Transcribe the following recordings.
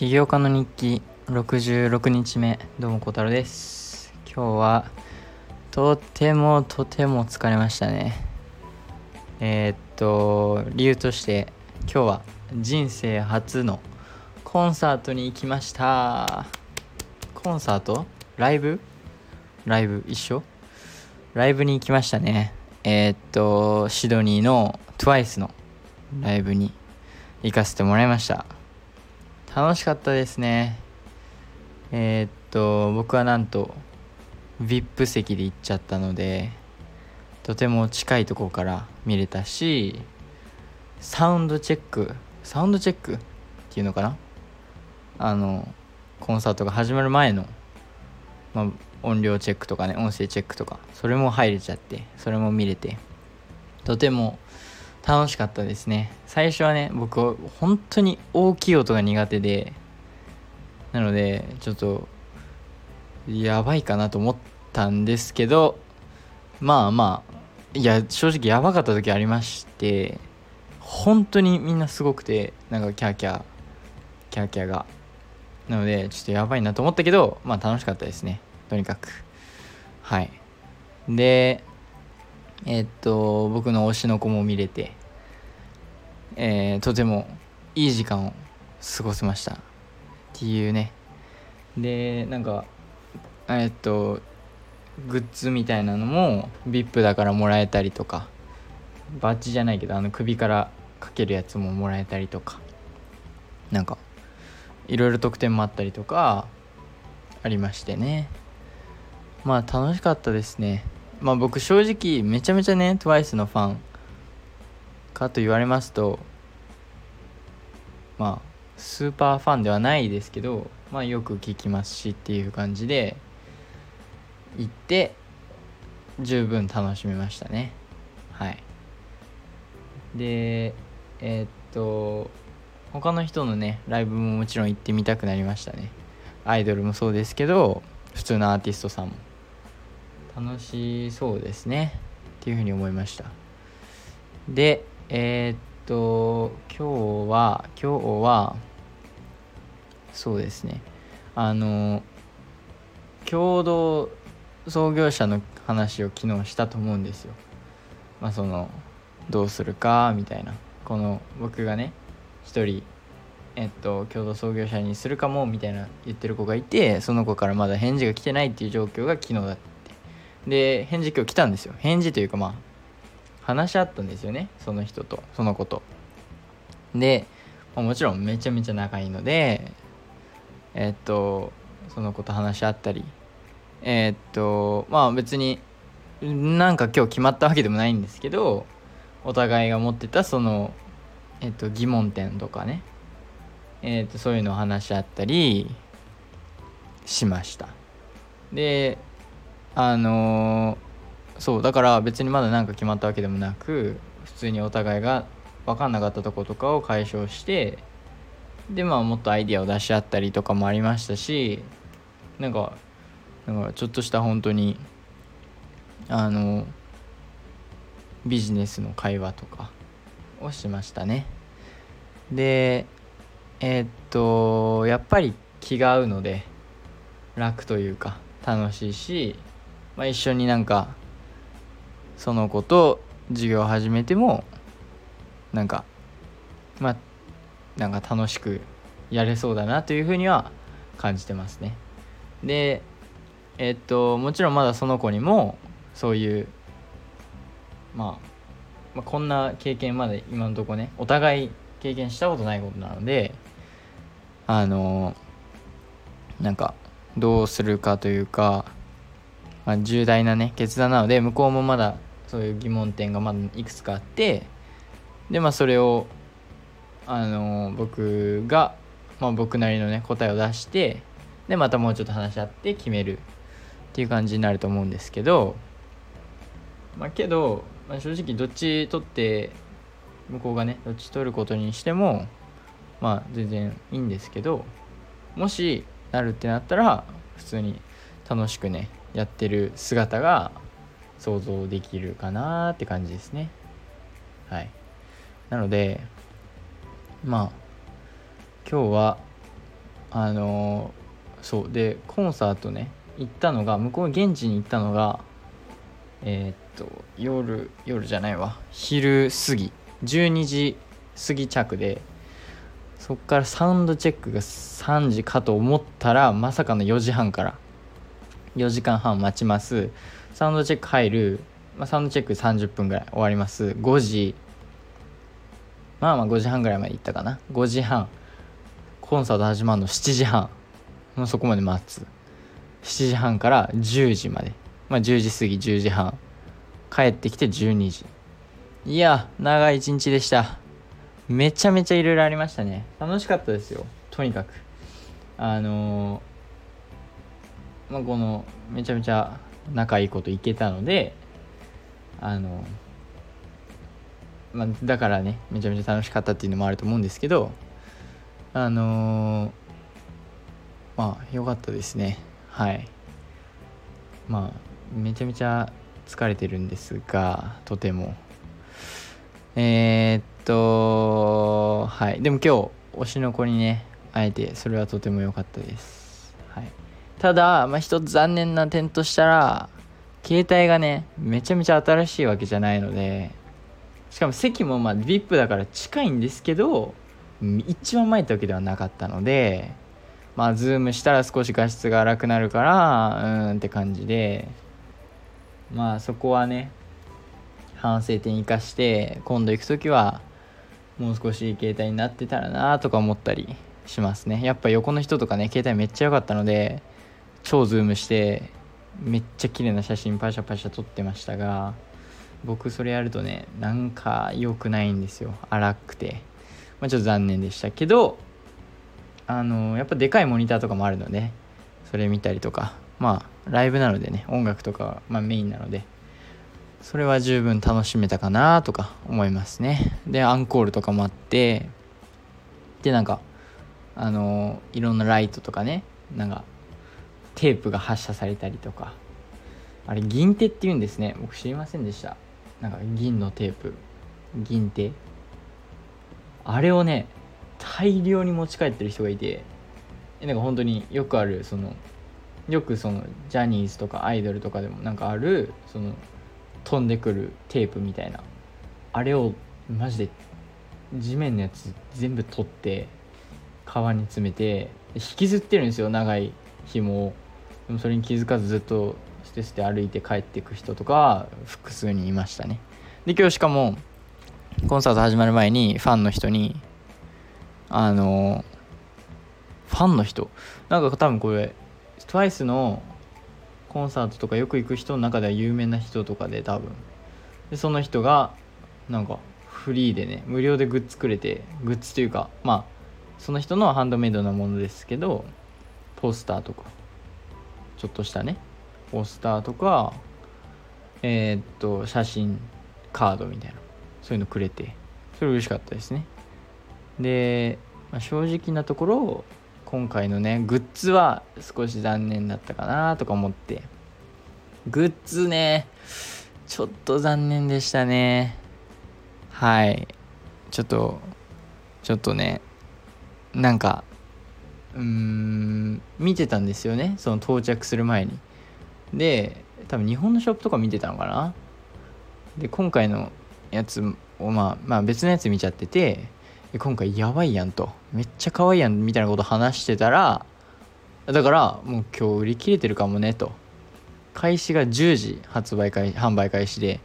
起業家の日記66日目どうも小太郎です。今日はとてもとても疲れましたね。えー、っと理由として今日は人生初のコンサートに行きました。コンサート？ライブ？ライブ一緒？ライブに行きましたね。えー、っとシドニーの TWICE のライブに行かせてもらいました。楽しかったですね。えー、っと僕はなんと VIP 席で行っちゃったのでとても近いところから見れたしサウンドチェックサウンドチェックっていうのかな？あのコンサートが始まる前の、まあ、音量チェックとかね音声チェックとかそれも入れちゃってそれも見れてとても楽しかったですね。最初はね僕本当に大きい音が苦手でなのでちょっとやばいかなと思ったんですけどまあまあいや正直やばかった時ありまして本当にみんなすごくてなんかキャーキャーキャーキャーが。なのでちょっとやばいなと思ったけどまあ楽しかったですね。とにかく。はい。でえー、っと僕の推しの子も見れて、えー、とてもいい時間を過ごせました。っていうね。でなんかえ、っとグッズみたいなのも VIP だからもらえたりとかバッジじゃないけどあの首からかけるやつももらえたりとかなんかいろいろ特典もあったりとかありましてね。まあ楽しかったですね。まあ僕正直めちゃめちゃね TWICE のファンかと言われますとまあスーパーファンではないですけどまあよく聞きますしっていう感じで行って十分楽しみましたね。はい。でえー、っと他の人のねライブももちろん行ってみたくなりましたね。アイドルもそうですけど普通のアーティストさんも。楽しそうですねっていうふうに思いました。でえー、っと今日は今日はそうですね。あの共同創業者の話を昨日したと思うんですよ。まあそのどうするかみたいな。この僕がね一人えっと共同創業者にするかもみたいな言ってる子がいてその子からまだ返事が来てないっていう状況が昨日だっで返事今日来たんですよ。返事というかまあ話し合ったんですよね。その人とその子と。で、まあ、もちろんめちゃめちゃ仲いいのでえ、っとその子と話し合ったりえ、っとまあ別になんか今日決まったわけでもないんですけどお互いが持ってたそのえっと疑問点とかね。えっとそういうのを話し合ったりしました。であのー、そうだから別にまだ何か決まったわけでもなく普通にお互いが分かんなかったとことかを解消してでまあもっとアイディアを出し合ったりとかもありましたしなんかなんかちょっとした本当にあのビジネスの会話とかをしましたね。でえー、っとやっぱり気が合うので楽というか楽しいしまあ、一緒になんかその子と授業を始めてもなんかまあなんか楽しくやれそうだなというふうには感じてますね。でえっともちろんまだその子にもそういう、まあ、まあこんな経験まで今のとこねお互い経験したことないことなのであのなんかどうするかというかまあ、重大なね決断なので向こうもまだそういう疑問点がまだいくつかあってでまあそれをあの僕が、まあ、僕なりのね答えを出してでまたもうちょっと話し合って決めるっていう感じになると思うんですけどまあけど、まあ、正直どっち取って向こうがねどっち取ることにしてもまあ全然いいんですけどもしなるってなったら普通に楽しくねやってる姿が想像できるかなって感じですね。はい。なのでまあ今日はあのそうでコンサートね行ったのが向こう現地に行ったのがえー、っと夜夜じゃないわ。昼過ぎ。12時過ぎ着でそっからサウンドチェックが3時かと思ったらまさかの4時半から。4時間半待ちます。サウンドチェック入る、まあ、サウンドチェック30分ぐらい終わります。5時。まあまあ5時半ぐらいまで行ったかな。5時半。コンサート始まるの7時半。もうそこまで待つ。7時半から10時まで。まあ10時過ぎ10時半。帰ってきて12時。いや長い一日でした。めちゃめちゃいろいろありましたね。楽しかったですよ。とにかく。あのー、まあこのめちゃめちゃ仲いいこといけたのであのまあ、だからねめちゃめちゃ楽しかったっていうのもあると思うんですけどあの、まあ良かったですね。はい。まあめちゃめちゃ疲れてるんですがとても。えー、っとはい。でも今日推しの子にね会えてそれはとても良かったです。はい。ただまあ一つ残念な点としたら携帯がねめちゃめちゃ新しいわけじゃないのでしかも席もまあ VIP だから近いんですけど一番前ってわけではなかったのでまあズームしたら少し画質が荒くなるからうーんって感じでまあそこはね反省点生かして今度行く時はもう少し携帯になってたらなとか思ったりしますね。やっぱ横の人とかね携帯めっちゃ良かったので超ズームしてめっちゃ綺麗な写真パシャパシャ撮ってましたが僕それやるとねなんか良くないんですよ。荒くて、まあ、ちょっと残念でしたけどあのやっぱでかいモニターとかもあるのでそれ見たりとか。まあライブなのでね音楽とかまあ、メインなのでそれは十分楽しめたかなとか思いますね。でアンコールとかもあってでなんかあのいろんなライトとかねなんかテープが発射されたりとか。あれ銀手って言うんですね。僕知りませんでした。なんか銀のテープ。銀手。あれをね大量に持ち帰ってる人がいて。なんか本当によくあるそのよくそのジャニーズとかアイドルとかでもなんかあるその飛んでくるテープみたいな。あれをマジで地面のやつ全部取って川に詰めて引きずってるんですよ長い紐を。でもそれに気づかずずっと捨て捨て歩いて帰っていく人とか複数にいましたね。で今日しかもコンサート始まる前にファンの人にあのファンの人？なんか多分これ TWICE のコンサートとかよく行く人の中では有名な人とかで多分。でその人がなんかフリーでね無料でグッズくれてグッズというかまあその人のハンドメイドなものですけどポスターとか。ちょっとしたねポスターとかえー、っと写真カードみたいなそういうのくれてそれ嬉しかったですね。で、まあ、正直なところ今回のねグッズは少し残念だったかなとか思ってグッズねちょっと残念でしたね。はい。ちょっとちょっとねなんかうん見てたんですよね。その到着する前に。で多分日本のショップとか見てたのかな。で今回のやつをまあまあ別のやつ見ちゃってて今回やばいやんと。めっちゃ可愛いやんみたいなこと話してたらだからもう今日売り切れてるかもねと。開始が10時発売開販売開始で。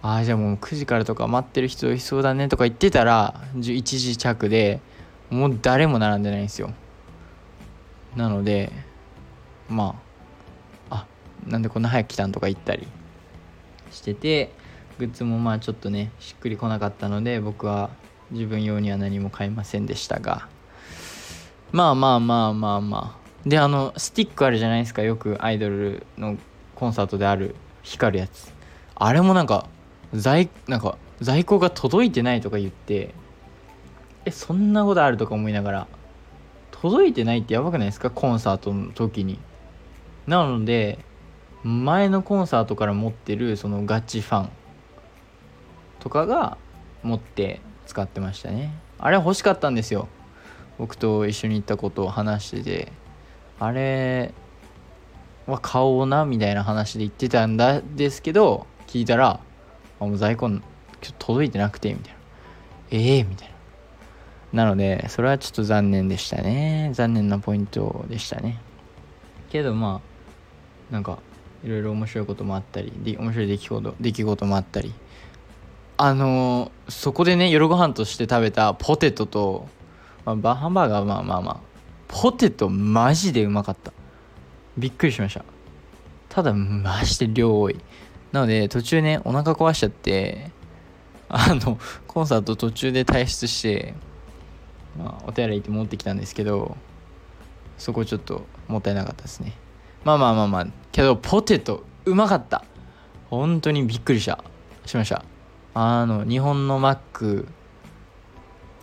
ああじゃあもう9時からとか待ってる人いそうだねとか言ってたら11時着でもう誰も並んでないんですよ。なのでまああなんでこんな早く来たんとか言ったりしててグッズもまあちょっとねしっくりこなかったので僕は自分用には何も買いませんでしたが。まあまあまあまあまあ。であのスティックあるじゃないですか。よくアイドルのコンサートである光るやつ。あれもなんか在なんか在庫が届いてないとか言ってえそんなことあるとか思いながら届いてないってやばくないですか？コンサートの時に。なので前のコンサートから持ってるそのガチファン。とかが持って使ってましたね。あれ欲しかったんですよ。僕と一緒に行ったことを話してて。あれは買おうなみたいな話で言ってたんだですけど聞いたらあもう在庫届いてなくてみたいな。ええー、みたいな。なのでそれはちょっと残念でしたね。残念なポイントでしたね。けどまあなんかいろいろ面白いこともあったりで面白い出来事出来事もあったり。あのー、そこでね夜ご飯として食べたポテトと、まあ、ハンバーガーまあまあまあポテトマジでうまかった。びっくりしました。ただマジで量多い。なので途中ねお腹壊しちゃってあのコンサート途中で退出して、まあ、お手洗い行って持ってきたんですけどそこちょっともったいなかったですね。まあまあまあまあけどポテトうまかった。本当にびっくりした。しました。あの日本のマック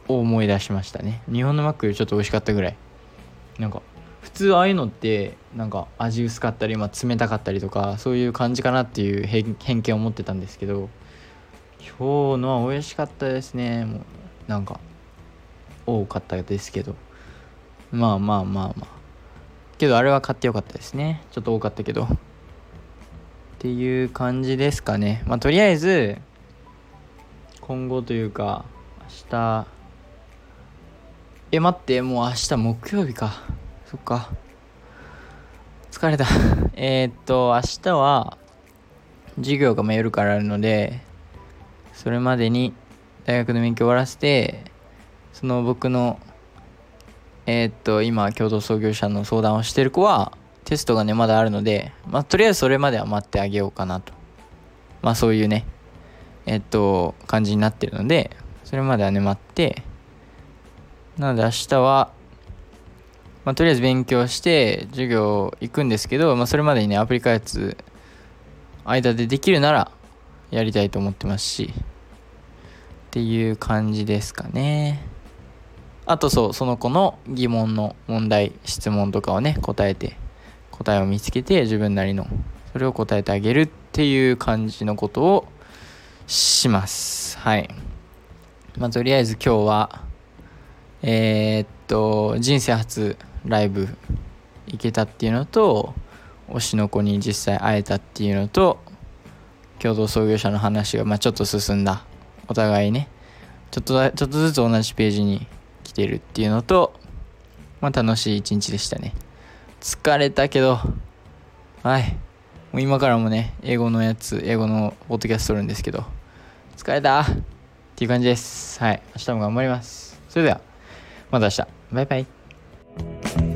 を思い出しましたね。日本のマックよりちょっと美味しかったぐらい。なんか普通ああいうのってなんか味薄かったり、まあ、冷たかったりとかそういう感じかなっていう偏見を持ってたんですけど今日のは美味しかったですね。もうなんか多かったですけど。まあまあまあまあ。けどあれは買ってよかったですね。ちょっと多かったけど。っていう感じですかね。まあとりあえず今後というか明日。え待ってもう明日木曜日か。そっか。疲れた。えっと明日は授業が夜からあるのでそれまでに大学の勉強終わらせてその僕のえー、っと今共同創業者の相談をしてる子はテストがねまだあるので、まあ、とりあえずそれまでは待ってあげようかなと。まあそういうねえー、っと感じになってるのでそれまではね待って。なので明日はまあ、とりあえず勉強して授業行くんですけど、まあ、それまでにねアプリ開発間でできるならやりたいと思ってますし。っていう感じですかね。あとそうその子の疑問の問題質問とかをね答えて答えを見つけて自分なりのそれを答えてあげるっていう感じのことをします。はい。まあとりあえず今日はえー、っと人生初ライブ行けたっていうのと推しの子に実際会えたっていうのと共同創業者の話が、まあ、ちょっと進んだ。お互いねちょっとちょっとずつ同じページに来てるっていうのと、まあ、楽しい一日でしたね。疲れたけどはい。もう今からもね英語のやつ英語のポッドキャスト撮るんですけど疲れた？っていう感じです。はい。明日も頑張ります。それではまた明日。バイバイ。